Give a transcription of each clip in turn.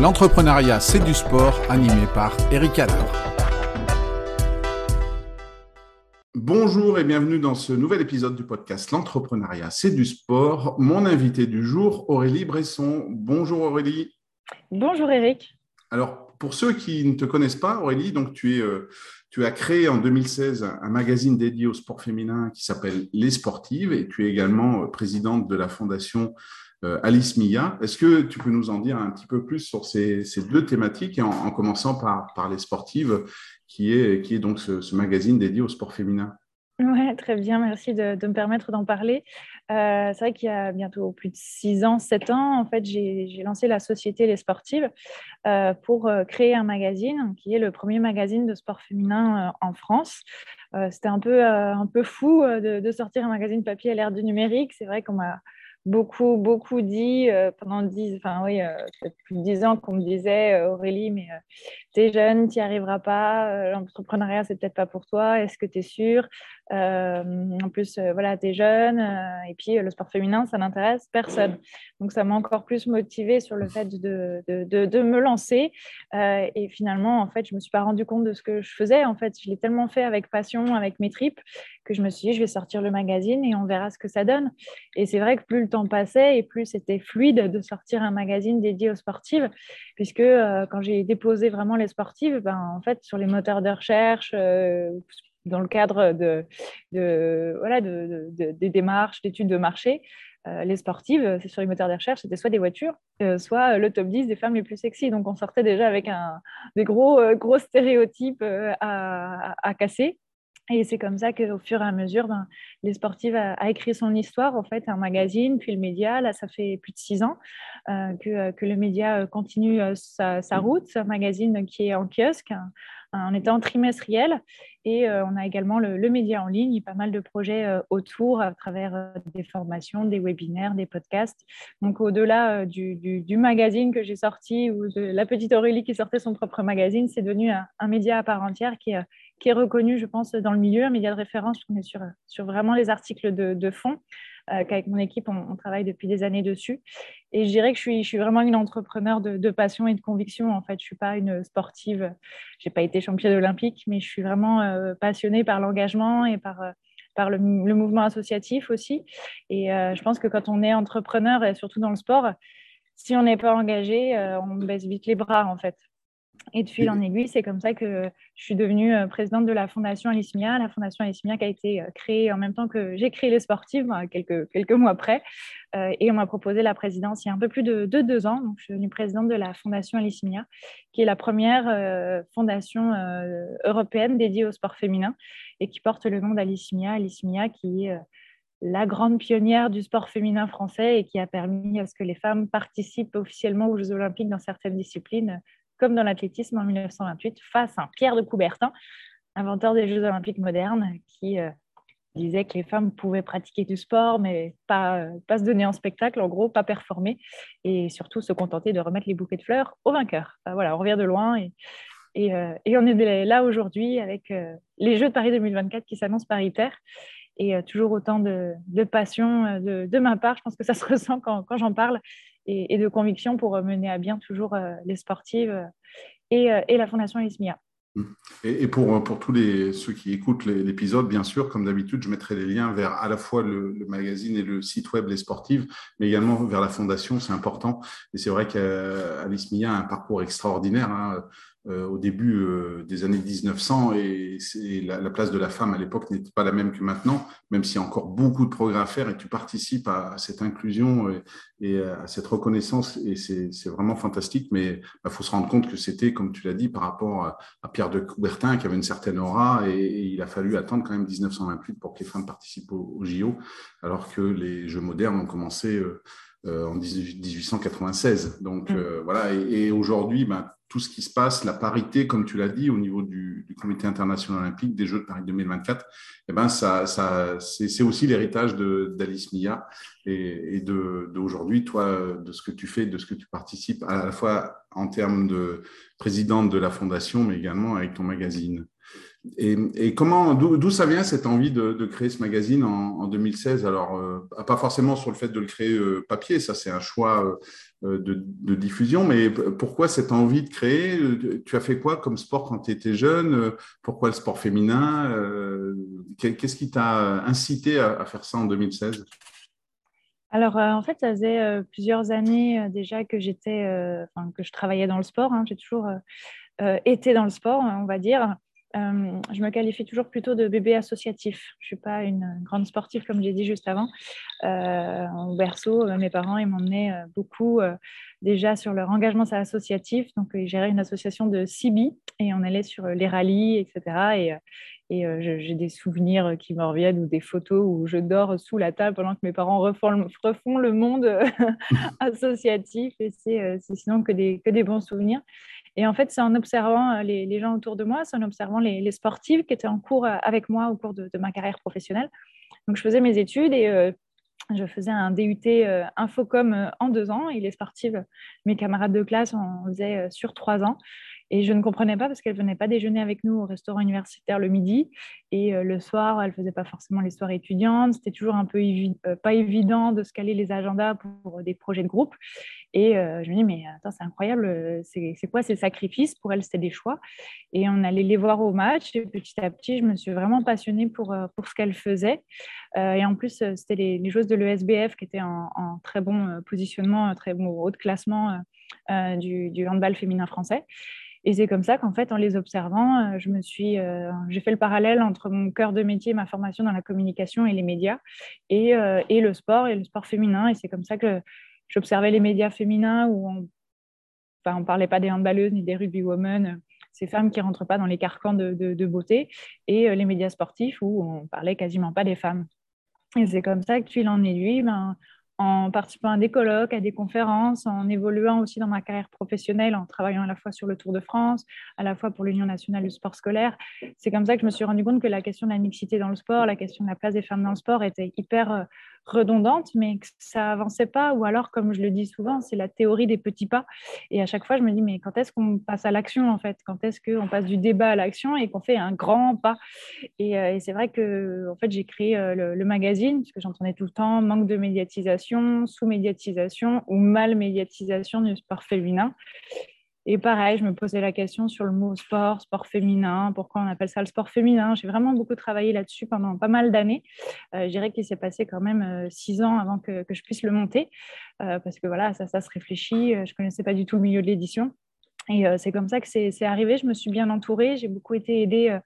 L'entrepreneuriat, c'est du sport, animé par Eric Adler. Bonjour et bienvenue dans ce nouvel épisode du podcast L'entrepreneuriat, c'est du sport. Mon invité du jour, Aurélie Bresson. Bonjour Aurélie. Bonjour Eric. Alors, pour ceux qui ne te connaissent pas, Aurélie, donc tu, es, euh, tu as créé en 2016 un magazine dédié au sport féminin qui s'appelle Les Sportives et tu es également euh, présidente de la fondation Alice Mia. Est-ce que tu peux nous en dire un petit peu plus sur ces, deux thématiques, en, commençant par, les sportives, qui est, donc ce, magazine dédié au sport féminin? Oui, très bien, merci de, me permettre d'en parler. Euh, c'est vrai qu'il y a bientôt plus de 6 ans, 7 ans, en fait, j'ai lancé la société Les Sportives euh, pour créer un magazine qui est le premier magazine de sport féminin en France. C'était un peu, un peu fou de, de, sortir un magazine papier à l'ère du numérique. C'est vrai qu'on m'a beaucoup, beaucoup dit euh, pendant dix, enfin oui, euh, plus de dix ans qu'on me disait euh, Aurélie, mais tu es jeune, tu n'y arriveras pas, l'entrepreneuriat, c'est peut-être pas pour toi, est-ce que tu es sûre? En plus, voilà, tu es jeune, et puis le sport féminin, ça n'intéresse personne. Donc, ça m'a encore plus motivée sur le fait de, de, de, me lancer. et finalement, en fait, je me suis pas rendu compte de ce que je faisais. En fait, je l'ai tellement fait avec passion, avec mes tripes, que je me suis dit, je vais sortir le magazine et on verra ce que ça donne. Et c'est vrai que plus le temps passait et plus c'était fluide de sortir un magazine dédié aux sportives, puisque euh, quand j'ai déposé vraiment les sportives, ben, en fait, sur les moteurs de recherche, euh, dans le cadre de, voilà, de, des démarches, d'études de marché, euh, les sportives, c'est sur les moteurs de recherche, c'était soit des voitures, soit le top 10 des femmes les plus sexy. Donc on sortait déjà avec des gros, stéréotypes à, casser. Et c'est comme ça qu'au fur et à mesure, ben, les sportives a, écrit son histoire, en fait, un magazine, puis le média. Là, ça fait plus de six ans euh, que, euh, le média euh, continue sa, sa, route. Un magazine qui est en kiosque, en étant trimestriel. Et on a également le, média en ligne, pas mal de projets autour à travers des formations, des webinaires, des podcasts. Donc, au-delà du, du, magazine que j'ai sorti ou de la petite Aurélie qui sortait son propre magazine, c'est devenu un, média à part entière qui est reconnu, je pense, dans le milieu, un média de référence. On est sur, vraiment les articles de fond, euh, qu'avec mon équipe, on, travaille depuis des années dessus. Et je dirais que je suis, vraiment une entrepreneur de, passion et de conviction. En fait, je ne suis pas une sportive. Je n'ai pas été championne olympique, mais je suis vraiment euh, passionnée par l'engagement et par, euh, par le, mouvement associatif aussi. Et je pense que quand on est entrepreneur, et surtout dans le sport, si on n'est pas engagé, on baisse vite les bras, en fait. Et de fil en aiguille, c'est comme ça que je suis devenue euh, présidente de la Fondation Alismia. La Fondation Alismia qui a été euh, créée en même temps que j'ai créé les sportifs, quelques, quelques mois après. Euh, et on m'a proposé la présidence il y a un peu plus de, deux ans. Donc, je suis devenue présidente de la Fondation Alismia, qui est la première fondation européenne dédiée au sport féminin et qui porte le nom d'Alismia. Alismia qui est la grande pionnière du sport féminin français et qui a permis à ce que les femmes participent officiellement aux Jeux olympiques dans certaines disciplines comme dans l'athlétisme en 1928, face à Pierre de Coubertin, inventeur des Jeux olympiques modernes, qui euh, disait que les femmes pouvaient pratiquer du sport, mais pas, euh, pas se donner en spectacle, en gros, pas performer, et surtout se contenter de remettre les bouquets de fleurs aux vainqueurs. voilà, on revient de loin et, et, euh, on est là aujourd'hui avec les Jeux de Paris 2024 qui s'annoncent paritaires et toujours autant de, de passion de, de, ma part. Je pense que ça se ressent quand, quand j'en parle et, de conviction pour mener à bien toujours euh, les sportives euh, et, euh, la Fondation Ismia. Et, pour, pour tous les, ceux qui écoutent l'épisode, bien sûr, comme d'habitude, je mettrai les liens vers à la fois le, magazine et le site web Les Sportives, mais également vers la fondation, c'est important. Et c'est vrai qu'Alice Mia a un parcours extraordinaire. Hein. Euh, au début euh, des années 1900 et, la, place de la femme à l'époque n'était pas la même que maintenant, même s'il y a encore beaucoup de progrès à faire et tu participes à, cette inclusion et, à cette reconnaissance et c'est vraiment fantastique. Mais il bah, faut se rendre compte que c'était, comme tu l'as dit, par rapport à, Pierre de Coubertin qui avait une certaine aura et, il a fallu attendre quand même 1928 pour que les femmes participent au, JO, alors que les Jeux modernes ont commencé euh, en 1896. Donc mmh. voilà, et, aujourd'hui, bah, tout ce qui se passe, la parité, comme tu l'as dit, au niveau du, Comité international olympique des Jeux de Paris 2024, eh ben ça, ça, c'est aussi l'héritage d'Alice Mia et, d'aujourd'hui, toi, de ce que tu fais, de ce que tu participes, à la fois en termes de présidente de la fondation, mais également avec ton magazine. Et, comment, d'où ça vient cette envie de, créer ce magazine en, 2016 Alors, euh, pas forcément sur le fait de le créer euh, papier, ça c'est un choix de, diffusion. Mais pourquoi cette envie de créer? Tu as fait quoi comme sport quand tu étais jeune? Pourquoi le sport féminin? Qu'est-ce qui t'a incité à, faire ça en 2016 alors, en fait, ça faisait plusieurs années déjà que j'étais, que je travaillais dans le sport. Hein. J'ai toujours été dans le sport, on va dire. Euh, je me qualifie toujours plutôt de bébé associatif. Je ne suis pas une grande sportive, comme j'ai dit juste avant. Euh, au berceau, euh, mes parents m'emmenaient beaucoup déjà sur leur engagement associatif. Donc, ils géraient une association de CB et on allait sur les rallyes, etc. Et, et j'ai des souvenirs qui me reviennent ou des photos où je dors sous la table pendant que mes parents refont, refont le monde associatif. Et c'est sinon que des, que des bons souvenirs. Et en fait, c'est en observant euh, les, gens autour de moi, c'est en observant les, sportives qui étaient en cours euh, avec moi au cours de, ma carrière professionnelle. Donc, je faisais mes études et euh, je faisais un DUT Infocom en deux ans et les sportives, mes camarades de classe, en faisaient sur trois ans. Et je ne comprenais pas parce qu'elle ne venait pas déjeuner avec nous au restaurant universitaire le midi. Et euh, le soir, elle ne faisait pas forcément les soirées étudiantes. C'était toujours un peu euh, pas évident de se caler les agendas pour des projets de groupe. Et euh, je me dis, mais attends, c'est incroyable, c'est quoi ces sacrifices? Pour elle, c'était des choix. Et on allait les voir au match. Et petit à petit, je me suis vraiment passionnée pour, pour ce qu'elle faisait. et en plus, c'était les, les, joueuses de l'ESBF qui étaient en, en, très bon positionnement, très bon haut de classement du, du handball féminin français. Et c'est comme ça qu'en fait, en les observant, euh, je me suis, euh, j'ai fait le parallèle entre mon cœur de métier, ma formation dans la communication et les médias, et, euh, et le sport et le sport féminin. Et c'est comme ça que j'observais les médias féminins où on, enfin, parlait pas des handballeuses ni des rugby women, ces femmes qui rentrent pas dans les carcans de, beauté, et les médias sportifs où on parlait quasiment pas des femmes. Et c'est comme ça que, fil en aiguille, ben, en participant à des colloques, à des conférences, en évoluant aussi dans ma carrière professionnelle, en travaillant à la fois sur le Tour de France, à la fois pour l'Union nationale du sport scolaire. C'est comme ça que je me suis rendu compte que la question de la mixité dans le sport, la question de la place des femmes dans le sport était hyper euh, redondante, mais que ça avançait pas, ou alors, comme je le dis souvent, c'est la théorie des petits pas. Et à chaque fois, je me dis, mais quand est-ce qu'on passe à l'action, en fait? Quand est-ce qu'on passe du débat à l'action et qu'on fait un grand pas? Et, euh, c'est vrai que, en fait, j'ai créé euh, le, magazine, parce que j'entendais tout le temps manque de médiatisation, sous-médiatisation ou mal-médiatisation du sport féminin. Et pareil, je me posais la question sur le mot sport, sport féminin, pourquoi on appelle ça le sport féminin. J'ai vraiment beaucoup travaillé là-dessus pendant pas mal d'années. Euh, je dirais qu'il s'est passé quand même euh, six ans avant que, je puisse le monter, euh, parce que voilà, ça, ça se réfléchit. Je ne connaissais pas du tout le milieu de l'édition. Et c'est comme ça que c'est arrivé. Je me suis bien entourée. J'ai beaucoup été aidée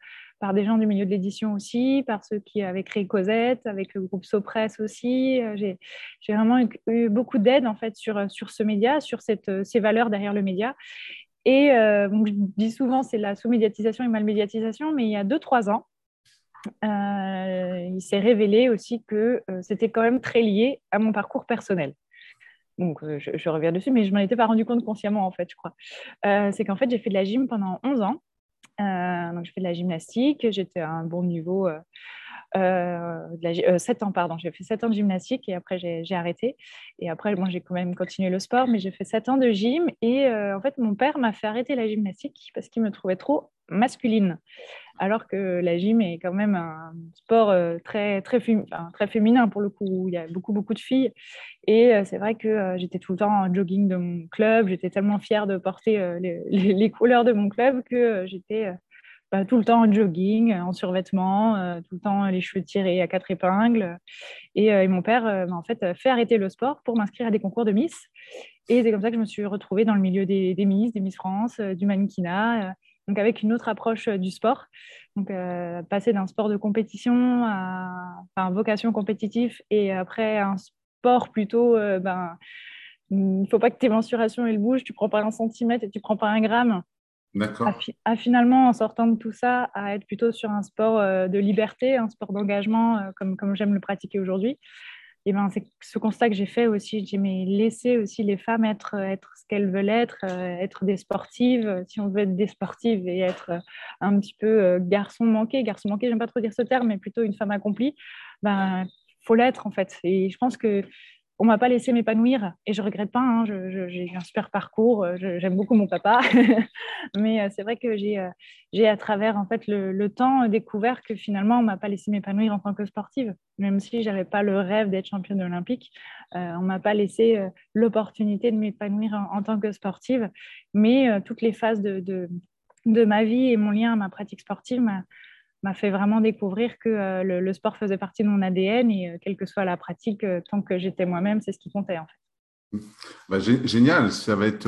par des gens du milieu de l'édition aussi, par ceux qui avaient créé Cosette, avec le groupe Sopress aussi. J'ai vraiment eu, beaucoup d'aide en fait sur, sur ce média, sur cette, ces valeurs derrière le média. Et euh, je dis souvent c'est la sous-médiatisation et mal-médiatisation, mais il y a 2-3 ans, euh, il s'est révélé aussi que euh, c'était quand même très lié à mon parcours personnel. Donc, je, je, reviens dessus, mais je ne m'en étais pas rendu compte consciemment, en fait, je crois. c'est qu'en fait, j'ai fait de la gym pendant 11 ans. Donc, je fais de la gymnastique. J'étais à un bon niveau euh, de 7 euh, ans, pardon. J'ai fait 7 ans de gymnastique et après j'ai arrêté. Et après, moi, j'ai quand même continué le sport, mais j'ai fait 7 ans de gym. Et euh, en fait, mon père m'a fait arrêter la gymnastique parce qu'il me trouvait trop masculine. Alors que la gym est quand même un sport très, très, très féminin pour le coup. Il y a beaucoup, beaucoup de filles. Et c'est vrai que j'étais tout le temps en jogging de mon club. J'étais tellement fière de porter les, couleurs de mon club que j'étais bah, tout le temps en jogging, en survêtement, euh, tout le temps les cheveux tirés à quatre épingles. Et, euh, mon père m'a en fait fait arrêter le sport pour m'inscrire à des concours de Miss. Et c'est comme ça que je me suis retrouvée dans le milieu des, Miss, des Miss France, euh, du mannequinat, donc avec une autre approche du sport. Donc passer d'un sport de compétition à vocation compétitive et après un sport plutôt, ben, il ne faut pas que tes mensurations elles bougent, tu prends pas un centimètre et tu prends pas un gramme. À, finalement, en sortant de tout ça, à être plutôt sur un sport euh, de liberté, un sport d'engagement, euh, comme, comme j'aime le pratiquer aujourd'hui. Et ben, c'est ce constat que j'ai fait aussi. J'ai mais laisser aussi les femmes être, être ce qu'elles veulent être, euh, être des sportives, si on veut être des sportives et être un petit peu garçon manqué. Garçon manqué, j'aime pas trop dire ce terme, mais plutôt une femme accomplie. Ben, faut l'être en fait. Et je pense que on m'a pas laissé m'épanouir et je regrette pas. Hein, j'ai eu un super parcours. J'aime beaucoup mon papa, mais c'est vrai que j'ai j'ai à travers en fait le, temps découvert que finalement on m'a pas laissé m'épanouir en tant que sportive, même si j'avais pas le rêve d'être championne olympique. on m'a pas laissé l'opportunité de m'épanouir en, tant que sportive, mais toutes les phases de, de, de ma vie et mon lien à ma pratique sportive m'a fait vraiment découvrir que euh, le, sport faisait partie de mon ADN et euh, quelle que soit la pratique, euh, tant que j'étais moi-même, c'est ce qui comptait en fait. Bah, génial, ça va, être,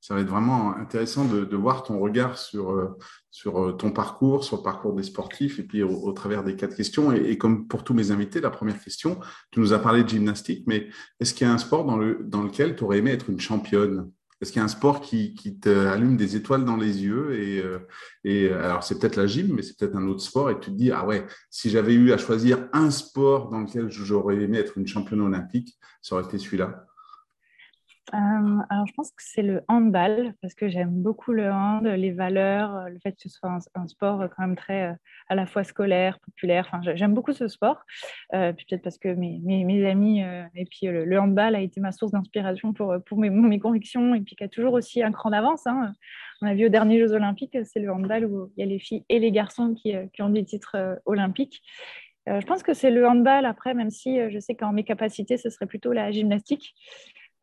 ça va être vraiment intéressant de, voir ton regard sur, sur ton parcours, sur le parcours des sportifs et puis au, travers des quatre questions. Et, et, comme pour tous mes invités, la première question, tu nous as parlé de gymnastique, mais est-ce qu'il y a un sport dans, le, dans lequel tu aurais aimé être une championne? Est-ce qu'il y a un sport qui, qui t'allume des étoiles dans les yeux et, euh, et alors c'est peut-être la gym, mais c'est peut-être un autre sport et tu te dis ah ouais, si j'avais eu à choisir un sport dans lequel j'aurais aimé être une championne olympique, ça aurait été celui-là. Euh, alors, je pense que c'est le handball parce que j'aime beaucoup le hand, les valeurs, euh, le fait que ce soit un, sport quand même très à la fois scolaire, populaire. Enfin, j'aime beaucoup ce sport. puis peut-être parce que mes, mes, mes amis et puis le, handball a été ma source d'inspiration pour, pour mes, mes, convictions et puis qui a toujours aussi un cran d'avance. Hein. On a vu aux derniers Jeux Olympiques, c'est le handball où il y a les filles et les garçons qui, qui ont des titres olympiques. je pense que c'est le handball après, même si je sais qu'en mes capacités, ce serait plutôt la gymnastique.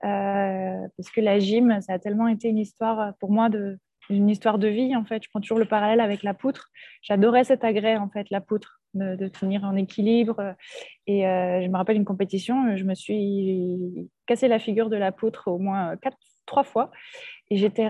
Euh, parce que la gym, ça a tellement été une histoire euh, pour moi de une histoire de vie en fait. Je prends toujours le parallèle avec la poutre. J'adorais cet agrès en fait, la poutre, de, tenir en équilibre. Et euh, je me rappelle une compétition, je me suis cassé la figure de la poutre au moins trois fois. Et j'étais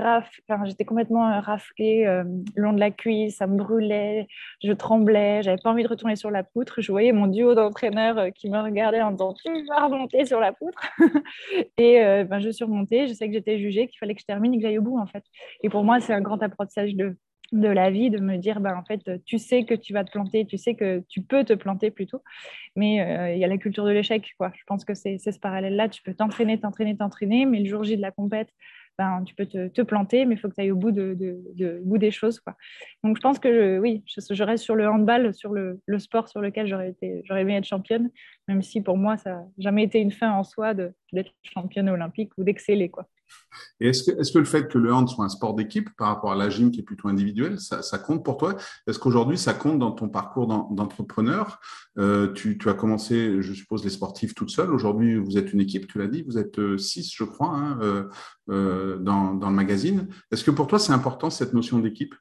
j'étais complètement euh, raflée euh, le long de la cuisse, ça me brûlait, je tremblais, j'avais pas envie de retourner sur la poutre. Je voyais mon duo d'entraîneurs euh, qui me regardait en disant Tu vas remonter sur la poutre. et ben, je suis remontée, je sais que j'étais jugée, qu'il fallait que je termine et que j'aille au bout en fait. Et pour moi, c'est un grand apprentissage de, de la vie, de me dire, ben, en fait, tu sais que tu vas te planter, tu sais que tu peux te planter plutôt, mais il y a la culture de l'échec. Quoi. Je pense que c'est ce parallèle-là, tu peux t'entraîner, t'entraîner, t'entraîner, mais le jour J de la compète, ben, tu peux te, planter, mais il faut que tu ailles au bout, de, bout des choses. Quoi. Donc je pense que oui, je, reste sur le handball, sur le, sport sur lequel j'aurais, été, j'aurais aimé être championne, même si pour moi, ça n'a jamais été une fin en soi d'être championne olympique ou d'exceller. Quoi. Et est-ce que, le fait que le hand soit un sport d'équipe par rapport à la gym qui est plutôt individuel, ça, compte pour toi? Est-ce qu'aujourd'hui, ça compte dans ton parcours d'entrepreneur? Euh, tu, as commencé, je suppose, les sportifs toute seule. Aujourd'hui, vous êtes une équipe, tu l'as dit, vous êtes euh, six, je crois, hein, euh, dans, le magazine. Est-ce que pour toi, c'est important cette notion d'équipe?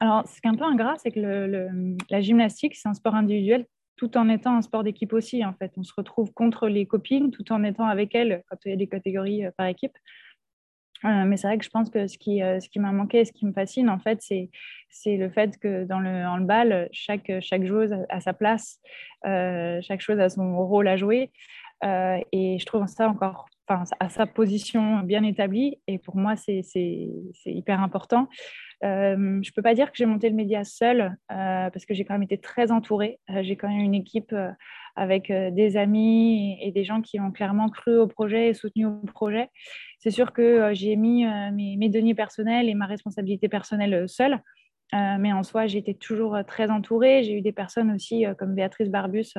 Alors, ce qui est un peu ingrat, c'est que la gymnastique, c'est un sport individuel tout en étant un sport d'équipe aussi. En fait, on se retrouve contre les copines tout en étant avec elles quand il y a des catégories euh, par équipe. Euh, mais c'est vrai que je pense que ce qui, euh, qui m'a manqué et ce qui me fascine, en fait, c'est, le fait que dans le handball, chaque, chaque joueuse a sa place, chaque chose a son rôle à jouer. et je trouve ça encore à sa position bien établie. Et pour moi, c'est, c'est hyper important. Euh, je ne peux pas dire que j'ai monté le média seul euh, parce que j'ai quand même été très entourée. Euh, j'ai quand même une équipe avec des amis et, des gens qui ont clairement cru au projet et soutenu au projet. C'est sûr que j'ai mis mes, mes, deniers personnels et ma responsabilité personnelle seule. Mais en soi, j'ai été toujours très entourée. J'ai eu des personnes aussi comme Béatrice Barbus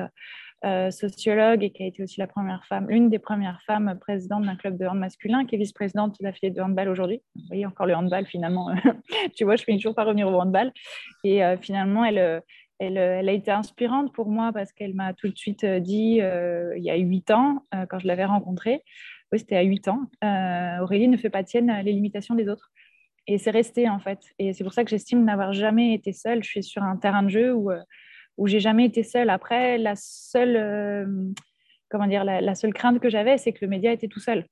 euh, sociologue et qui a été aussi la première femme, l'une des premières femmes présidentes d'un club de hand masculin, qui est vice-présidente de la filière de handball aujourd'hui. Vous voyez, encore le handball finalement. tu vois, je finis toujours par revenir au handball. Et euh, finalement, elle, euh, elle, elle, a été inspirante pour moi parce qu'elle m'a tout de suite dit, il y a huit ans, quand je l'avais rencontrée, oui, c'était à huit ans, Aurélie ne fait pas tienne les limitations des autres. Et c'est resté en fait. Et c'est pour ça que j'estime n'avoir jamais été seule. Je suis sur un terrain de jeu où où j'ai jamais été seule. Après, la seule, euh, comment dire, la, seule crainte que j'avais, c'est que le média était tout seul.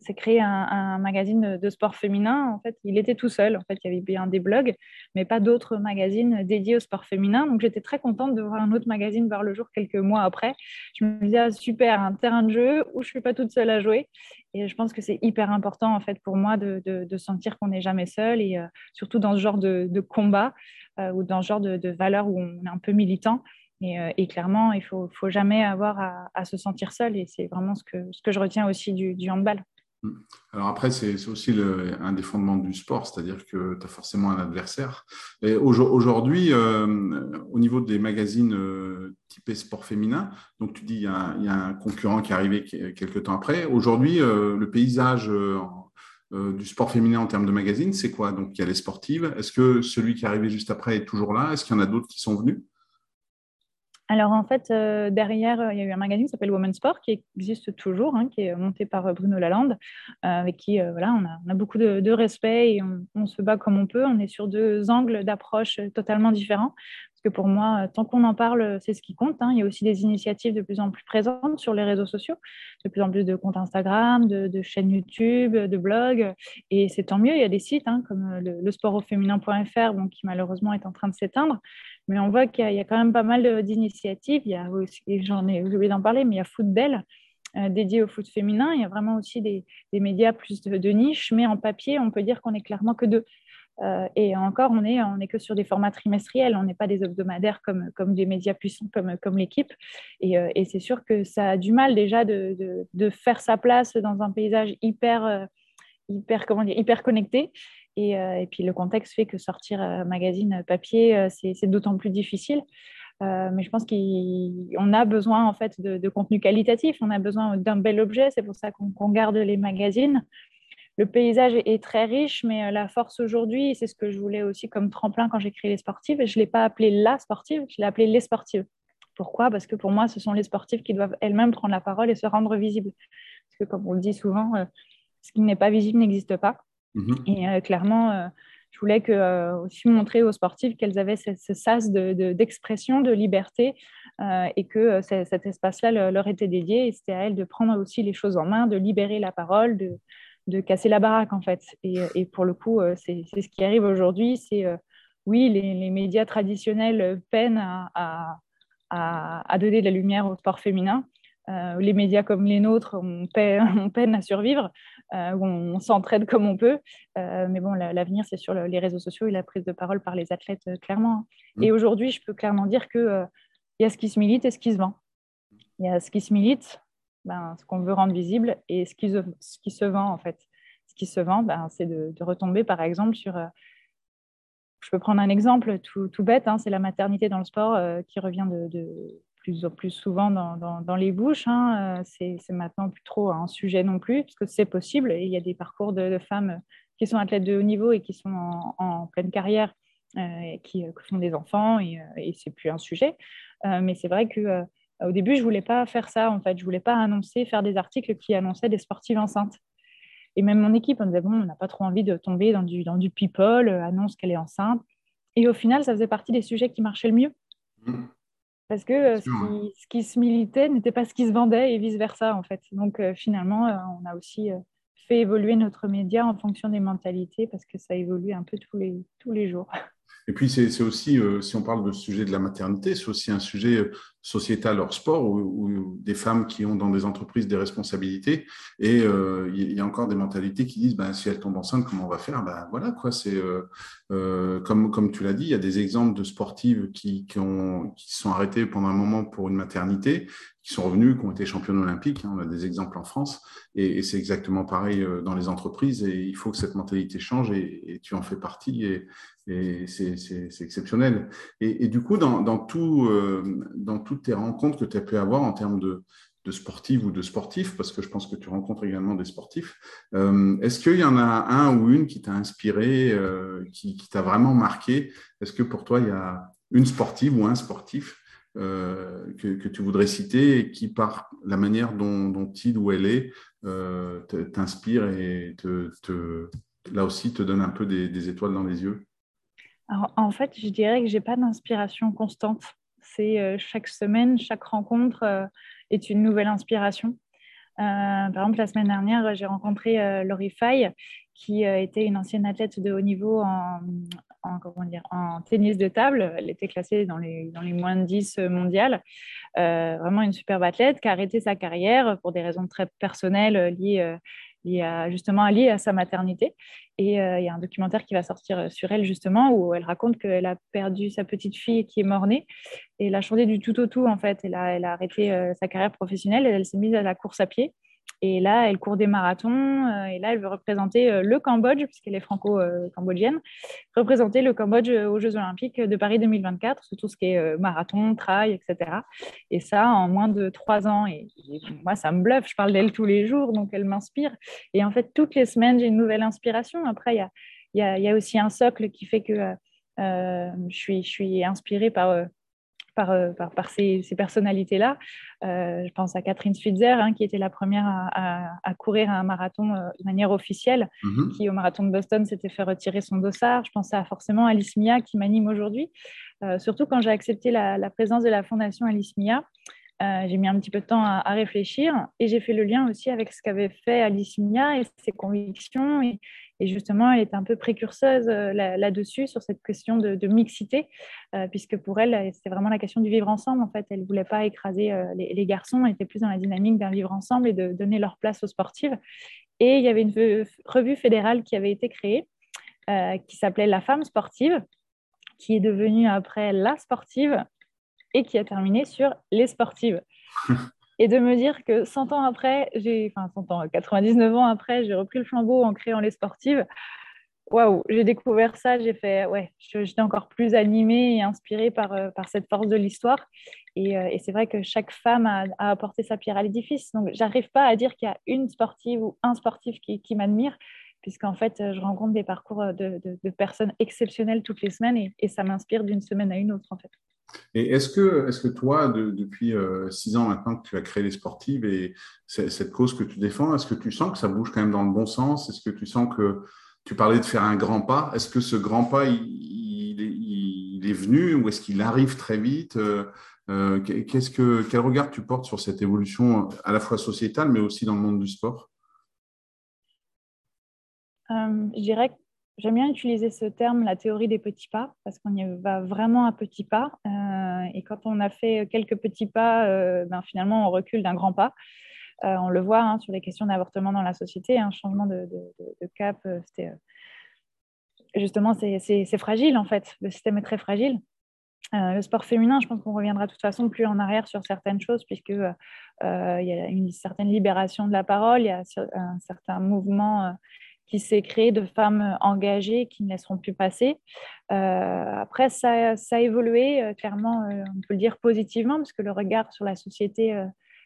C'est créer un, magazine de sport féminin. En fait, il était tout seul. En fait, il y avait bien des blogs, mais pas d'autres magazines dédiés au sport féminin. Donc, j'étais très contente de voir un autre magazine voir le jour quelques mois après. Je me disais, ah, super, un terrain de jeu où je suis pas toute seule à jouer. Et je pense que c'est hyper important, en fait, pour moi de, sentir qu'on n'est jamais seul et euh, surtout dans ce genre de combat. Euh, ou dans ce genre de, de valeurs où on est un peu militant. Et, euh, clairement, il ne faut, jamais avoir à, se sentir seul. Et c'est vraiment ce que, je retiens aussi du handball. Mm. Alors après, c'est aussi un des fondements du sport, c'est-à-dire que tu as forcément un adversaire. Et aujourd'hui, euh, au niveau des magazines euh, typés sport féminin, donc tu dis il y, a, il y, a, un concurrent qui est arrivé quelques temps après. Aujourd'hui, euh, le paysage du sport féminin en termes de magazines, c'est quoi? Donc il y a les sportives. Est-ce que celui qui est arrivé juste après est toujours là? Est-ce qu'il y en a d'autres qui sont venus? Alors en fait, euh, derrière, euh, il y a eu un magazine qui s'appelle Women's Sport qui existe toujours, hein, qui est monté par euh, Bruno Lalande, avec qui voilà, on a, beaucoup de, respect et on, se bat comme on peut. On est sur deux angles d'approche totalement différents. Parce que pour moi, tant qu'on en parle, c'est ce qui compte. Hein. Il y a aussi des initiatives de plus en plus présentes sur les réseaux sociaux, de plus en plus de comptes Instagram, de, chaînes YouTube, de blogs. Et c'est tant mieux, il y a des sites hein, comme le, le qui malheureusement est en train de s'éteindre. Mais on voit qu'il y, a quand même pas mal d'initiatives. J'en ai oublié d'en parler, mais il y a Footbell euh, dédié au foot féminin. Il y a vraiment aussi des, médias plus de, niche, mais en papier, on peut dire qu'on est clairement que deux. Euh, et encore, on est, on est que sur des formats trimestriels, on n'est pas des hebdomadaires comme, comme des médias puissants comme, comme l'équipe. Et, euh, c'est sûr que ça a du mal déjà de, de, faire sa place dans un paysage hyper, hyper, comment dire, hyper connecté. Euh, et, puis le contexte fait que sortir un magazine papier, euh, c'est d'autant plus difficile. Euh, mais je pense qu'on a besoin en fait de, contenu qualitatif, on a besoin d'un bel objet, c'est pour ça qu'on garde les magazines. Le paysage est, très riche, mais la force aujourd'hui, c'est ce que je voulais aussi comme tremplin quand j'ai créé les sportives, je ne l'ai pas appelé la sportive, je l'ai appelé les sportives. Pourquoi? Parce que pour moi, ce sont les sportives qui doivent elles-mêmes prendre la parole et se rendre visibles. Parce que comme on le dit souvent, ce qui n'est pas visible n'existe pas. Mhm. Et euh, clairement, euh, je voulais euh, aussi montrer aux sportives qu'elles avaient ce, sas d'expression, de, liberté, et que cet espace-là leur était dédié. Et c'était à elles de prendre aussi les choses en main, de libérer la parole, de, de casser la baraque, en fait. Et, et pour le coup, c'est ce qui arrive aujourd'hui. C'est, oui, les, les, médias traditionnels peinent à, à, à, donner de la lumière au sport féminin. Les médias comme les nôtres, on peine, on peine à survivre. Euh, où on s'entraide comme on peut. Euh, mais bon, l'avenir, c'est sur les réseaux sociaux et la prise de parole par les athlètes, euh, clairement. Mmh. Et aujourd'hui, je peux clairement dire qu'il il y a ce qui se milite et ce qui se vend. Il y a ce qui se milite, ben, ce qu'on veut rendre visible, et ce qui, se, ce qui se vend, en fait. Ce qui se vend, ben, c'est de, retomber, par exemple, sur je peux prendre un exemple tout, tout bête, hein, c'est la maternité dans le sport qui revient de, plus, plus souvent dans, les bouches. Hein. Euh, c'est maintenant plus trop un sujet non plus, parce que c'est possible. Il y a des parcours de, femmes qui sont athlètes de haut niveau et qui sont en, pleine carrière, euh, et qui, euh, font des enfants, et, et c'est plus un sujet. mais c'est vrai que au début, je voulais pas faire ça. En fait, je voulais pas annoncer, faire des articles qui annonçaient des sportives enceintes. Et même mon équipe, on disait bon, on n'a pas trop envie de tomber dans du, dans du people, annonce qu'elle est enceinte. Et au final, ça faisait partie des sujets qui marchaient le mieux. Parce que euh, ce qui, se militait n'était pas ce qui se vendait et vice-versa, en fait. Donc, euh, finalement, euh, on a aussi fait évoluer notre média en fonction des mentalités parce que ça évolue un peu tous les, tous les jours. Et puis, c'est aussi, si on parle de sujet de la maternité, c'est aussi un sujet sociétal hors sport ou, des femmes qui ont dans des entreprises des responsabilités. Et il y a encore des mentalités qui disent ben, si elles tombent enceintes, comment on va faire? Ben, Voilà, quoi. C'est comme, comme tu l'as dit, il y a des exemples de sportives qui, qui, ont, qui sont arrêtées pendant un moment pour une maternité qui sont revenus, qui ont été championnes olympiques. Hein, on a des exemples en France. Et, c'est exactement pareil euh, dans les entreprises. Et il faut que cette mentalité change et, tu en fais partie. Et, c'est exceptionnel. Et, du coup, dans, tout, euh, toutes tes rencontres que tu as pu avoir en termes de, de sportives ou de sportifs, parce que je pense que tu rencontres également des sportifs. Euh, est-ce qu'il y en a un ou une qui t'a inspiré, qui, qui t'a vraiment marqué? Est-ce que pour toi, il y a une sportive ou un sportif euh, que, tu voudrais citer et qui, par la manière dont, il ou elle est, euh, t'inspire et là aussi te donne un peu des, étoiles dans les yeux? En fait, je dirais que je n'ai pas d'inspiration constante. C'est euh, chaque semaine, chaque rencontre est une nouvelle inspiration. par exemple, la semaine dernière, j'ai rencontré Laurie Faye, qui était une ancienne athlète de haut niveau en, tennis de table. Elle était classée dans les, moins de 10 mondiales. Euh, vraiment une superbe athlète qui a arrêté sa carrière pour des raisons très personnelles liées, euh, liées à, justement liées à sa maternité. Et euh, il y a un documentaire qui va sortir sur elle justement où elle raconte qu'elle a perdu sa petite fille qui est mort-née et elle a changé du tout au tout en fait. Elle a, elle a arrêté sa carrière professionnelle et elle s'est mise à la course à pied. Et là, elle court des marathons. et là, elle veut représenter le Cambodge, puisqu'elle est franco-cambodgienne, représenter le Cambodge aux Jeux Olympiques de Paris 2024, sur tout ce qui est marathon, trail, etc. Et ça, en moins de trois ans. Et, moi, ça me bluffe. Je parle d'elle tous les jours, donc elle m'inspire. Et en fait, toutes les semaines, j'ai une nouvelle inspiration. Après, il y a, aussi un socle qui fait que je, suis, inspirée par euh, par, par, ces, personnalités-là. Euh, je pense à Catherine Switzer, hein, qui était la première à, courir un marathon euh, de manière officielle, mhm. qui au marathon de Boston s'était fait retirer son dossard. Je pense à forcément Alice Mia, qui m'anime aujourd'hui. surtout quand j'ai accepté la, présence de la fondation Alice Mia. J'ai mis un petit peu de temps à, réfléchir et j'ai fait le lien aussi avec ce qu'avait fait Alice Mia et ses convictions et, justement, elle est un peu précurseuse euh, là-dessus, sur cette question de, mixité, euh, puisque pour elle, c'était vraiment la question du vivre ensemble. En fait, elle ne voulait pas écraser euh, les, garçons, elle était plus dans la dynamique d'un vivre ensemble et de donner leur place aux sportives. Et il y avait une revue fédérale qui avait été créée, qui s'appelait La femme sportive, qui est devenue après La sportive et qui a terminé sur Les sportives. Et de me dire que 100 ans après, j'ai, enfin 100 ans, 99 ans après, j'ai repris le flambeau en créant les sportives. Waouh, j'ai découvert ça, j'ai fait, ouais, j'étais encore plus animée et inspirée par, euh, par cette force de l'histoire. Et, euh, et c'est vrai que chaque femme a, apporté sa pierre à l'édifice. Donc, j'arrive pas à dire qu'il y a une sportive ou un sportif qui, qui m'admire, puisqu'en fait, je rencontre des parcours de, de, de, personnes exceptionnelles toutes les semaines et, et ça m'inspire d'une semaine à une autre, en fait. Et est-ce que, est que toi, depuis euh, six ans maintenant que tu as créé les sportives et cette cause que tu défends, est-ce que tu sens que ça bouge quand même dans le bon sens? Est-ce que tu sens que tu parlais de faire un grand pas? Est-ce que ce grand pas, il, est, venu ou est-ce qu'il arrive très vite? Euh, euh, Quel regard tu portes sur cette évolution à la fois sociétale mais aussi dans le monde du sport? Je dirais que J'aime bien utiliser ce terme, la théorie des petits pas, parce qu'on y va vraiment à petits pas. Euh, et quand on a fait quelques petits pas, euh, ben, finalement, on recule d'un grand pas. Euh, on le voit hein, sur les questions d'avortement dans la société, un changement de, cap, justement, c'est fragile en fait. Le système est très fragile. le sport féminin, je pense qu'on reviendra de toute façon plus en arrière sur certaines choses, puisque il y a une certaine libération de la parole, il y a un certain mouvement qui s'est créé de femmes engagées qui ne laisseront plus passer. Euh, après, ça, ça, a évolué, euh, clairement, euh, on peut le dire positivement, parce que le regard sur la société,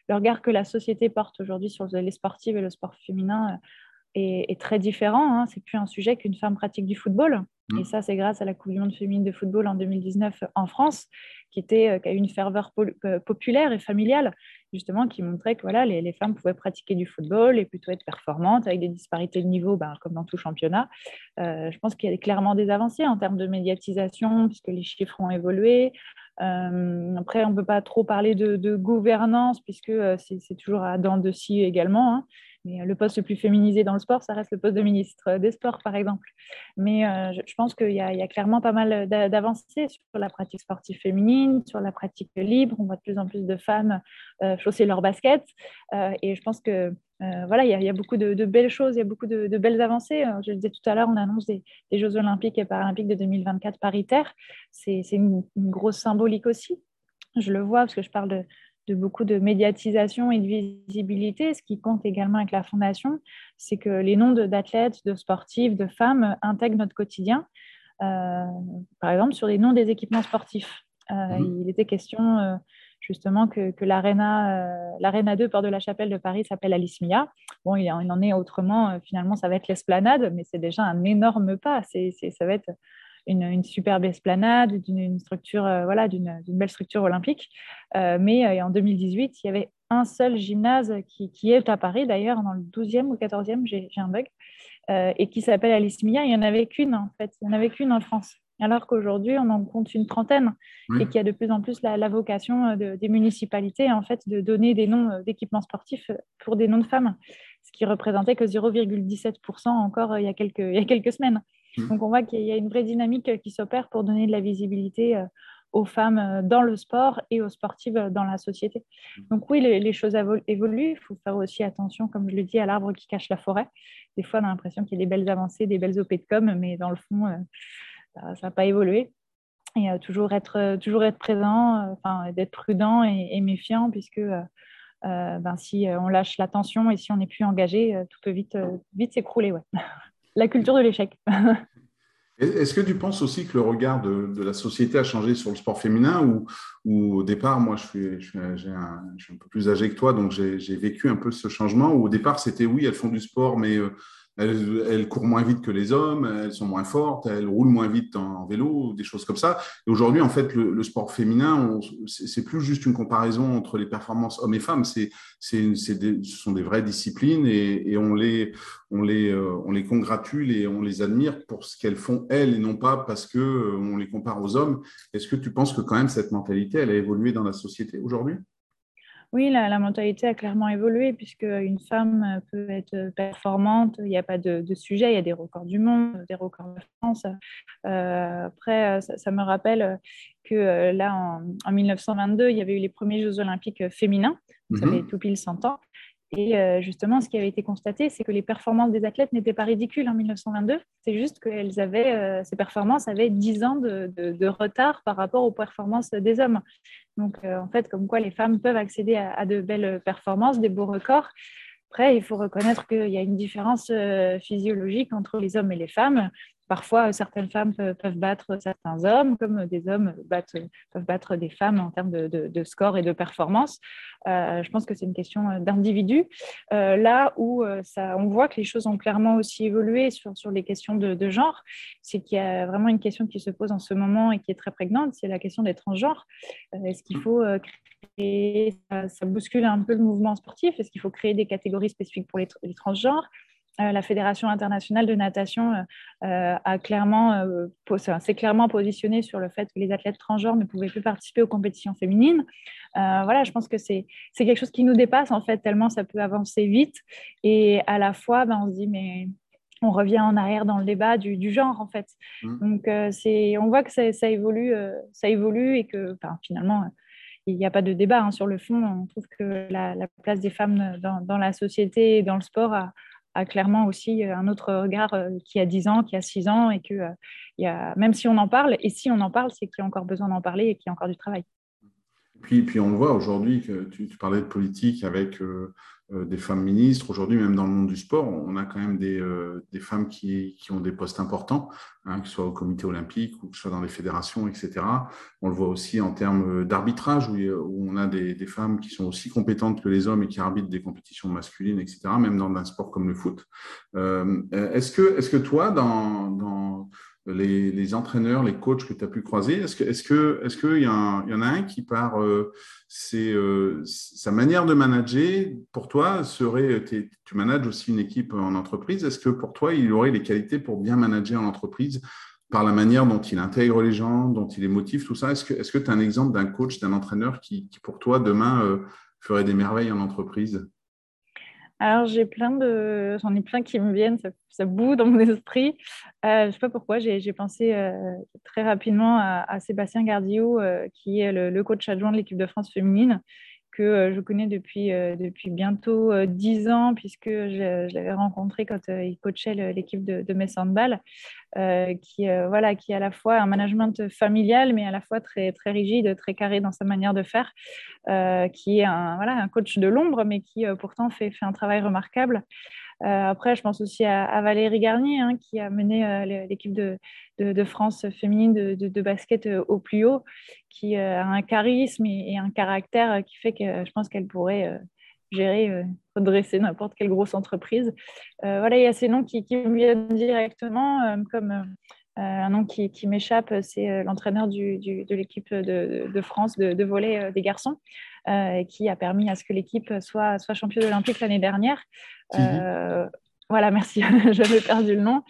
le regard que la société porte aujourd'hui sur les sportives et le sport féminin est, très différent. Hein. C'est plus un sujet qu'une femme pratique du football. Mmh. Et ça, c'est grâce à la Coupe du Monde féminine de football en 2019 en France, qui, était, qui a eu une ferveur populaire et familiale justement, qui montrait que voilà, les, les, femmes pouvaient pratiquer du football et plutôt être performantes avec des disparités de niveau, ben, comme dans tout championnat. Euh, je pense qu'il y a clairement des avancées en termes de médiatisation, puisque les chiffres ont évolué. Euh, après, on ne peut pas trop parler de, gouvernance, puisque euh, c'est toujours à dents de scie également. Hein. Mais euh, le poste le plus féminisé dans le sport, ça reste le poste de ministre des Sports, par exemple. Mais euh, je, pense qu'il y, a clairement pas mal d'avancées sur la pratique sportive féminine, sur la pratique libre. On voit de plus en plus de femmes euh, chausser leur basket. et je pense que voilà, il y, a, beaucoup de, belles choses, il y a beaucoup de, belles avancées. je le disais tout à l'heure, on annonce des, Jeux olympiques et paralympiques de 2024 paritaires. C'est une grosse symbolique aussi. Je le vois parce que je parle de, de beaucoup de médiatisation et de visibilité. Ce qui compte également avec la Fondation, c'est que les noms d'athlètes, de, sportifs, de femmes intègrent notre quotidien. Euh, par exemple, sur les noms des équipements sportifs. Euh, mhm. Il était question euh, justement que, que l'Arena 2 Port de la Chapelle de Paris s'appelle Alice Mia. Bon, il en est autrement, finalement, ça va être l'esplanade, mais c'est déjà un énorme pas. C'est, ça va être une, superbe esplanade, d'une structure, euh, voilà, d'une belle structure olympique. Euh, mais euh, en 2018, il y avait un seul gymnase qui, qui est à Paris, d'ailleurs, dans le 12e ou 14e, j'ai un bug, et qui s'appelle Alice Mia. Il n'y en avait qu'une, en fait. Il n'y en avait qu'une en France alors qu'aujourd'hui, on en compte une trentaine et qu'il y a de plus en plus la, vocation des municipalités en fait, de donner des noms d'équipements sportifs pour des noms de femmes, ce qui représentait que 0,17% encore il y, a quelques, il y a quelques semaines. Mmh. Donc on voit qu'il y a une vraie dynamique euh, qui s'opère pour donner de la visibilité euh, aux femmes euh, dans le sport et aux sportives dans la société. Mmh. Donc oui, les, choses évoluent. Il faut faire aussi attention, comme je le dis, à l'arbre qui cache la forêt. Des fois, on a l'impression qu'il y a des belles avancées, des belles OP de com, mais dans le fond, ça n'a pas évolué. Et toujours, être, toujours être présent, enfin, d'être prudent et, méfiant, puisque ben, si on lâche l'attention et si on n'est plus engagé, tout peut vite, vite s'écrouler. Ouais. la culture de l'échec. Est-ce que tu penses aussi que le regard de, la société a changé sur le sport féminin ou, au départ, moi je suis, un, peu plus âgé que toi, donc j'ai vécu un peu ce changement au départ c'était oui, elles font du sport, mais elles, courent moins vite que les hommes, elles sont moins fortes, elles roulent moins vite en, vélo, des choses comme ça. Et aujourd'hui, en fait, le, sport féminin, c'est plus juste une comparaison entre les performances hommes et femmes, c'est, ce sont des vraies disciplines et, on, les, on, les, euh, on les congratule et on les admire pour ce qu'elles font elles et non pas parce que euh, on les compare aux hommes. Est-ce que tu penses que quand même cette mentalité, elle a évolué dans la société aujourd'hui? Oui, la, mentalité a clairement évolué puisque une femme peut être performante, il n'y a pas de, sujet, il y a des records du monde, des records de France. Euh, après, ça, me rappelle que euh, là, en, 1922, il y avait eu les premiers Jeux olympiques féminins, ça mhm. fait tout pile 100 ans. Et euh, justement, ce qui avait été constaté, c'est que les performances des athlètes n'étaient pas ridicules en 1922. C'est juste que avaient, ces performances avaient 10 ans de, retard par rapport aux performances des hommes. Donc, euh, en fait, comme quoi les femmes peuvent accéder à, de belles performances, des beaux records. Après, il faut reconnaître qu'il y a une différence euh, physiologique entre les hommes et les femmes. Parfois, certaines femmes peuvent, battre certains hommes, comme des hommes peuvent battre des femmes en termes de, score et de performance. Euh, je pense que c'est une question d'individu. là où on voit que les choses ont clairement aussi évolué sur, les questions de, genre, c'est qu'il y a vraiment une question qui se pose en ce moment et qui est très prégnante, c'est la question des transgenres. Est-ce qu'il faut créer, ça, bouscule un peu le mouvement sportif, est-ce qu'il faut créer des catégories spécifiques pour les, transgenres? euh, la Fédération internationale de natation euh, euh, a clairement, s'est clairement positionnée sur le fait que les athlètes transgenres ne pouvaient plus participer aux compétitions féminines. voilà, je pense que c'est quelque chose qui nous dépasse en fait, tellement ça peut avancer vite. Et à la fois, ben, on se dit, mais on revient en arrière dans le débat du, genre en fait. Mmh. Donc c'est, on voit que ça, évolue, ça évolue et que finalement il n'y a pas de débat hein, sur le fond. On trouve que la, place des femmes dans, dans, la société et dans le sport a, a clairement aussi euh, un autre regard euh, qui a 10 ans, qui a 6 ans, et que euh, y a, même si on en parle, et si on en parle, c'est qu'il y a encore besoin d'en parler et qu'il y a encore du travail. Puis, puis on voit aujourd'hui que tu, parlais de politique avec euh, des femmes ministres. Aujourd'hui, même dans le monde du sport, on a quand même des, euh, des femmes qui, qui, ont des postes importants, hein, que ce soit au comité olympique ou que ce soit dans les fédérations, etc. On le voit aussi en termes d'arbitrage, où, on a des, des, femmes qui sont aussi compétentes que les hommes et qui arbitrent des compétitions masculines, etc., même dans un sport comme le foot. Euh, est-ce que, est -ce que toi, dans, dans les, entraîneurs, les coachs que tu as pu croiser, est-ce qu'il est que, est y, y, en a un qui, par euh, euh, sa manière de manager, pour toi, serait, tu manages aussi une équipe en entreprise, est-ce que pour toi, il aurait les qualités pour bien manager en entreprise par la manière dont il intègre les gens, dont il les motive, tout ça? Est-ce que tu as un exemple d'un coach, d'un entraîneur qui, pour toi, demain, euh, ferait des merveilles en entreprise? Alors, j'ai plein de... J'en ai plein qui me viennent, ça, boue dans mon esprit. Euh, je ne sais pas pourquoi, j'ai pensé euh, très rapidement à, Sébastien Gardiou, euh, qui est le, coach adjoint de l'équipe de France féminine, que euh, je connais depuis, euh, depuis bientôt euh, dix ans, puisque je, l'avais rencontré quand il coachait l'équipe de, de Metz Handball, qui, voilà, qui est à la fois un management familial, mais à la fois très, très rigide, très carré dans sa manière de faire, qui est un, voilà, un coach de l'ombre, mais qui pourtant fait, fait un travail remarquable. Euh, après, je pense aussi à, Valérie Garnier, hein, qui a mené euh, l'équipe de, de, France féminine de, de, basket euh, au plus haut, qui a un charisme et, un caractère qui fait que je pense qu'elle pourrait gérer, redresser n'importe quelle grosse entreprise. voilà, il y a ces noms qui, me viennent directement, comme un nom qui, m'échappe, c'est l'entraîneur de l'équipe de, de, France de, volley des garçons, qui a permis à ce que l'équipe soit, soit championne olympique l'année dernière. Euh, voilà, merci, j'avais perdu le nom.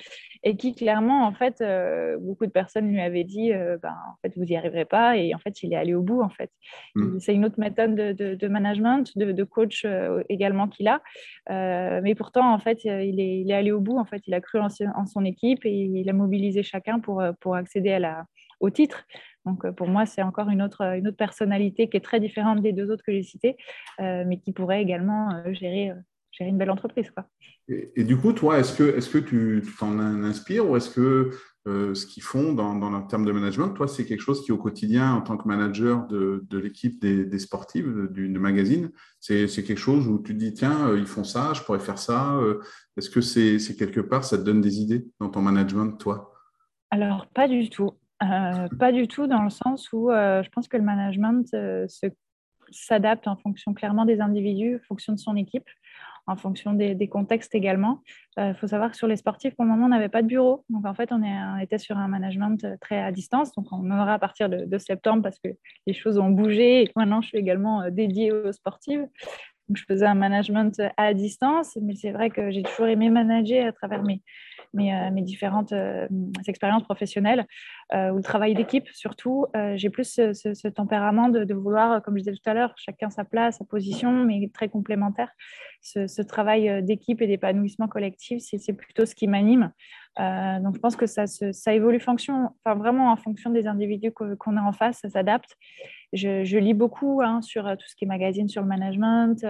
Et qui clairement, en fait, euh, beaucoup de personnes lui avaient dit, euh, ben, en fait, vous n'y arriverez pas. Et en fait, il est allé au bout, en fait. Mm. C'est une autre méthode de, management, de, coach également qu'il a. mais pourtant, en fait, il est, il est, allé au bout. En fait, il a cru en, son équipe et il a mobilisé chacun pour, pour accéder à la, au titre. Donc, pour moi, c'est encore une autre, une autre personnalité qui est très différente des deux autres que j'ai citées, mais qui pourrait également gérer gérer une belle entreprise. Quoi. Et, du coup, toi, est-ce que, est que tu t'en inspires ou est-ce que euh, ce qu'ils font dans, dans leur terme de management. Toi, c'est quelque chose qui, au quotidien, en tant que manager de, de l'équipe des, des sportifs du, magazine, c'est quelque chose où tu te dis, tiens, euh, ils font ça, je pourrais faire ça. Euh, est-ce que c'est quelque part, ça te donne des idées dans ton management, toi? Alors, pas du tout. pas du tout dans le sens où je pense que le management s'adapte en fonction clairement des individus, en fonction de son équipe en fonction des, contextes également. Il euh, faut savoir que sur les sportifs, pour le moment, on n'avait pas de bureau. Donc, en fait, on, était sur un management euh, très à distance. Donc, on aura à partir de, septembre parce que les choses ont bougé maintenant, je suis également euh, dédiée aux sportifs. Donc, je faisais un management à distance, mais c'est vrai que j'ai toujours aimé manager à travers mes, mes, euh, mes différentes euh, expériences professionnelles euh, ou le travail d'équipe surtout. j'ai plus ce, tempérament de, vouloir, comme je disais tout à l'heure, chacun sa place, sa position, mais très complémentaire. Ce, travail d'équipe et d'épanouissement collectif, c'est plutôt ce qui m'anime. donc, je pense que ça, ça évolue fonction, enfin, vraiment en fonction des individus qu'on a en face, ça s'adapte. Je, lis beaucoup hein, sur tout ce qui est magazine, sur le management,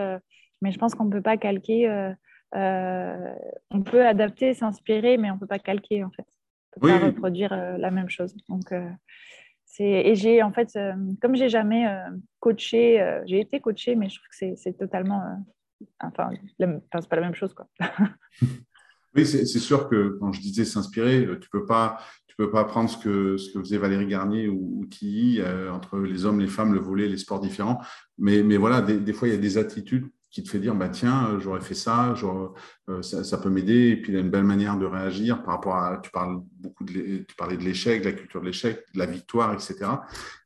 mais je pense qu'on ne peut pas calquer on peut adapter, s'inspirer, mais on ne peut pas calquer en fait. On peut pas reproduire euh, la même chose. Donc, euh, et j'ai en fait, comme j'ai jamais coaché, j'ai été coaché, mais je trouve que c'est totalement, enfin, c'est pas la même chose quoi. oui, c'est sûr que quand je disais s'inspirer, tu peux pas, tu peux pas prendre ce que ce que faisait Valérie Garnier ou, ou Tilly entre les hommes, les femmes, le volet, les sports différents. Mais mais voilà, des, des fois il y a des attitudes qui te fait dire bah tiens euh, j'aurais fait ça, euh, ça, ça, peut m'aider. Et puis il y a une belle manière de réagir par rapport à tu parles beaucoup de tu parlais de l'échec de la culture de l'échec de la victoire etc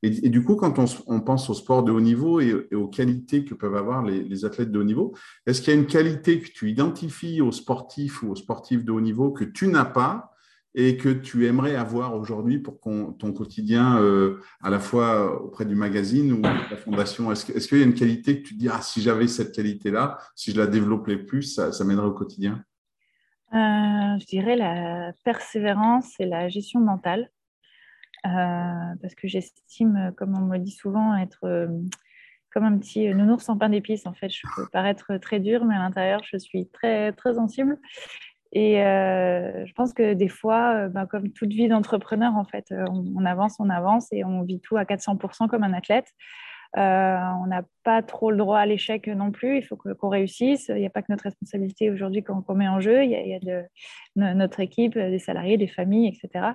et, du coup quand on, pense au sport de haut niveau et, aux qualités que peuvent avoir les, les athlètes de haut niveau est-ce qu'il y a une qualité que tu identifies aux sportifs ou aux sportifs de haut niveau que tu n'as pas et que tu aimerais avoir aujourd'hui pour ton quotidien, euh, à la fois auprès du magazine ou de la fondation? Est-ce qu'il y a une qualité que tu dis, ah, si j'avais cette qualité-là, si je la développais plus, ça, m'aiderait au quotidien? Euh, Je dirais la persévérance et la gestion mentale. Euh, parce que j'estime, comme on me dit souvent, être comme un petit nounours en pain d'épices. En fait, je peux paraître très dur, mais à l'intérieur, je suis très, très sensible. Et euh, je pense que des fois, euh, ben, comme toute vie d'entrepreneur, en fait, euh, on, avance, on avance et on vit tout à 400% comme un athlète. on n'a pas trop le droit à l'échec non plus. Il faut qu'on réussisse. Il n'y a pas que notre responsabilité aujourd'hui qu'on met en jeu. Il y a, notre équipe, des salariés, des familles, etc.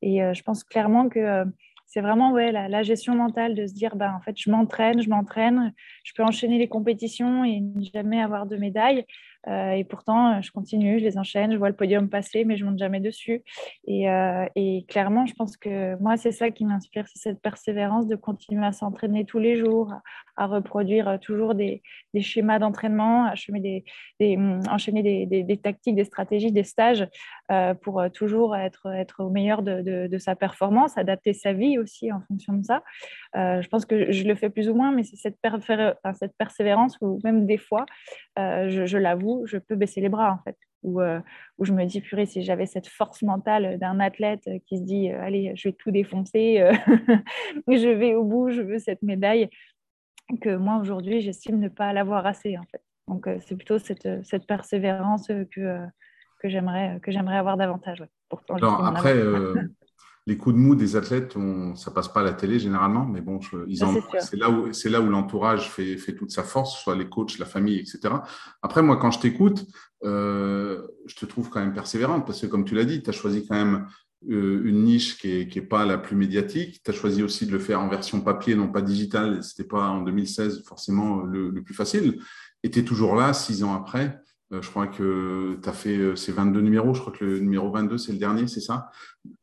Et je pense clairement que c'est vraiment ouais, la, gestion mentale de se dire ben, en fait, je m'entraîne, je m'entraîne, je peux enchaîner les compétitions et jamais avoir de médaille. Euh, et pourtant, je continue, je les enchaîne, je vois le podium passer, mais je monte jamais dessus. Et, euh, et, clairement, je pense que moi, c'est ça qui m'inspire, c'est cette persévérance de continuer à s'entraîner tous les jours, à, reproduire toujours des, schémas d'entraînement, à hum, enchaîner des, tactiques, des stratégies, des stages euh, pour toujours être, au meilleur de, sa performance, adapter sa vie aussi en fonction de ça. je pense que je le fais plus ou moins, mais c'est cette, persévérance où même des fois, je l'avoue, je peux baisser les bras, en fait. Où, euh, où je me dis, purée, si j'avais cette force mentale d'un athlète qui se dit, euh, allez, je vais tout défoncer, euh, je vais au bout, je veux cette médaille, que moi, aujourd'hui, j'estime ne pas l'avoir assez, en fait. Donc, c'est plutôt cette, cette, persévérance que, que j'aimerais avoir davantage. Pour après, les coups de mou des athlètes, on, ça passe pas à la télé généralement, mais bon, c'est là où c'est là où l'entourage fait, fait, toute sa force, soit les coachs, la famille, etc. Après, moi, quand je t'écoute, euh, je te trouve quand même persévérante parce que, comme tu l'as dit, tu as choisi quand même euh, une niche qui n'est qui est pas la plus médiatique. Tu as choisi aussi de le faire en version papier, non pas digitale. C'était pas en 2016 forcément le, le plus facile. Et tu es toujours là, six ans après. Euh, je crois que tu as fait euh, ces 22 numéros. Je crois que le numéro 22, c'est le dernier, c'est ça?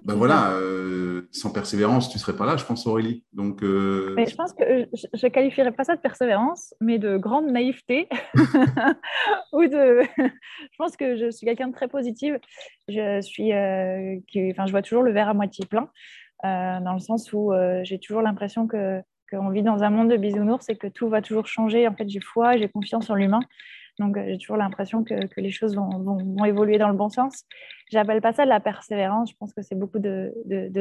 Ben voilà, euh, sans persévérance, tu ne serais pas là, je pense, Aurélie. Donc, mais je pense que je ne qualifierais pas ça de persévérance, mais de grande naïveté. Ou de... je pense que je suis quelqu'un de très positif. Je, suis, qui... enfin, je vois toujours le verre à moitié plein, dans le sens où j'ai toujours l'impression que qu'on vit dans un monde de bisounours et que tout va toujours changer. En fait, j'ai foi, j'ai confiance en l'humain. Donc, euh, j'ai toujours l'impression que, les choses vont, évoluer dans le bon sens. J'appelle pas ça de la persévérance. Je pense que c'est beaucoup de,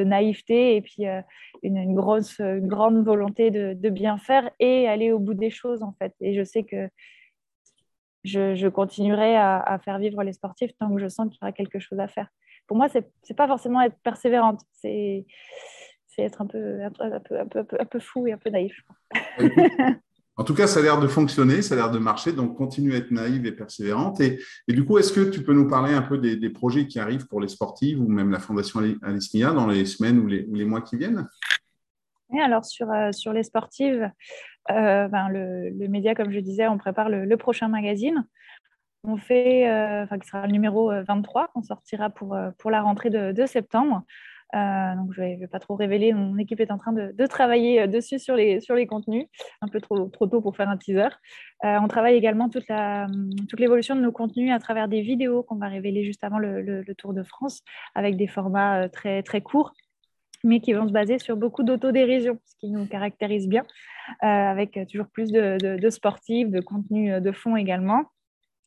naïveté et puis euh, une, grosse, grande volonté de, bien faire et aller au bout des choses, en fait. Et je sais que je, continuerai à, faire vivre les sportifs tant que je sens qu'il y aura quelque chose à faire. pour moi, c'est n'est pas forcément être persévérante, c'est être un peu, un, peu, un, peu, un, peu, fou et un peu naïf. En tout cas, ça a l'air de fonctionner, ça a l'air de marcher, donc continue à être naïve et persévérante. Et, du coup, est-ce que tu peux nous parler un peu des, projets qui arrivent pour les sportives ou même la Fondation Alismia dans les semaines ou les, mois qui viennent? Alors sur, euh, sur les sportives, euh, ben, le, média, comme je disais, on prépare le, prochain magazine. On fait, euh, enfin, qui sera le numéro 23, qu'on sortira pour, pour la rentrée de septembre. Euh, donc, je ne vais, pas trop révéler. Mon équipe est en train de, travailler dessus sur les, contenus. Un peu trop, tôt pour faire un teaser. Euh, on travaille également toute, la, toute l'évolution de nos contenus à travers des vidéos qu'on va révéler juste avant le, Tour de France avec des formats très, courts mais qui vont se baser sur beaucoup d'autodérision, ce qui nous caractérise bien, euh, avec toujours plus de, de, de, sportifs, de contenu de fond également.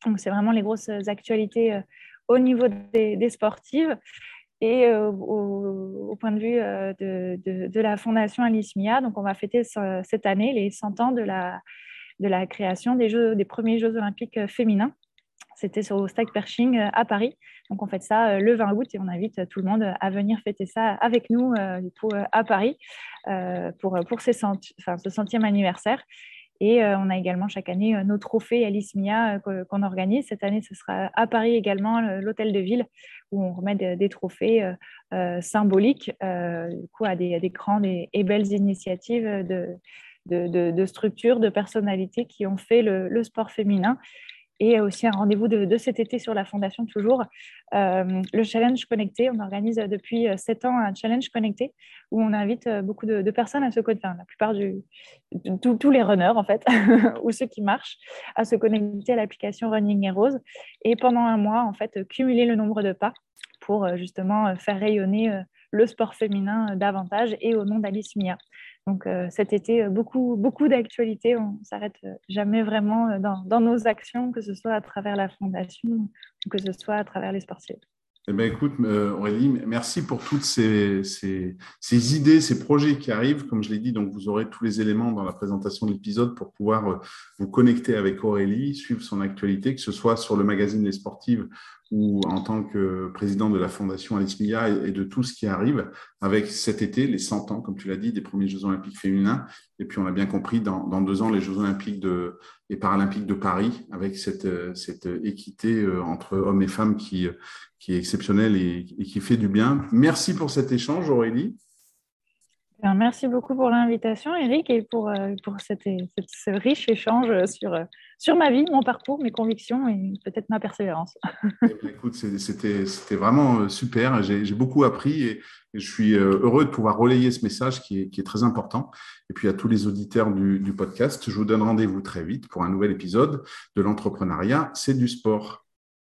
Donc, c'est vraiment les grosses actualités euh, au niveau des, des sportives. Et euh, au, point de vue euh, de, la Fondation Alice Mia, donc on va fêter cette année les 100 ans de la, création des, premiers Jeux olympiques féminins. C'était au Stag Pershing à Paris. Donc on fait ça le 20 août et on invite tout le monde à venir fêter ça avec nous à Paris pour, pour ces cent... ce centième anniversaire. Et on a également chaque année nos trophées Alice Mia qu'on organise. Cette année, ce sera à Paris également, l'hôtel de ville, où on remet des, trophées euh, symboliques du coup, à, des, grandes et, belles initiatives de, de, structures, de personnalités qui ont fait le, le sport féminin et aussi un rendez-vous de, cet été sur la Fondation toujours, euh, le Challenge Connecté. On organise depuis sept ans un Challenge Connecté où on invite beaucoup de, personnes à se connecter, la plupart du, de, tous les runners en fait, ou ceux qui marchent, à se connecter à l'application Running Heroes et pendant un mois en fait cumuler le nombre de pas pour justement faire rayonner le sport féminin davantage et au nom d'Alice Mia. Donc euh, cet été, beaucoup, beaucoup d'actualités. On ne s'arrête jamais vraiment dans, dans, nos actions, que ce soit à travers la fondation ou que ce soit à travers les sportifs. Eh bien, écoute, Aurélie, merci pour toutes ces, ces, ces, idées, ces projets qui arrivent. Comme je l'ai dit, donc vous aurez tous les éléments dans la présentation de l'épisode pour pouvoir vous connecter avec Aurélie, suivre son actualité, que ce soit sur le magazine Les Sportives ou en tant que président de la Fondation Alice Mia et de tout ce qui arrive avec cet été, les 100 ans, comme tu l'as dit, des premiers Jeux Olympiques féminins. Et puis, on a bien compris, dans, deux ans, les Jeux Olympiques et Paralympiques de Paris, avec cette, équité euh, entre hommes et femmes qui, est exceptionnelle et, qui fait du bien. Merci pour cet échange, Aurélie. Merci beaucoup pour l'invitation, Eric, et pour, euh, ce riche échange sur, sur ma vie, mon parcours, mes convictions et peut-être ma persévérance. Eh bien, écoute, c'était vraiment euh, super. J'ai beaucoup appris et, je suis euh, heureux de pouvoir relayer ce message qui est, très important. Et puis à tous les auditeurs du podcast, je vous donne rendez-vous très vite pour un nouvel épisode de l'entrepreneuriat, c'est du sport.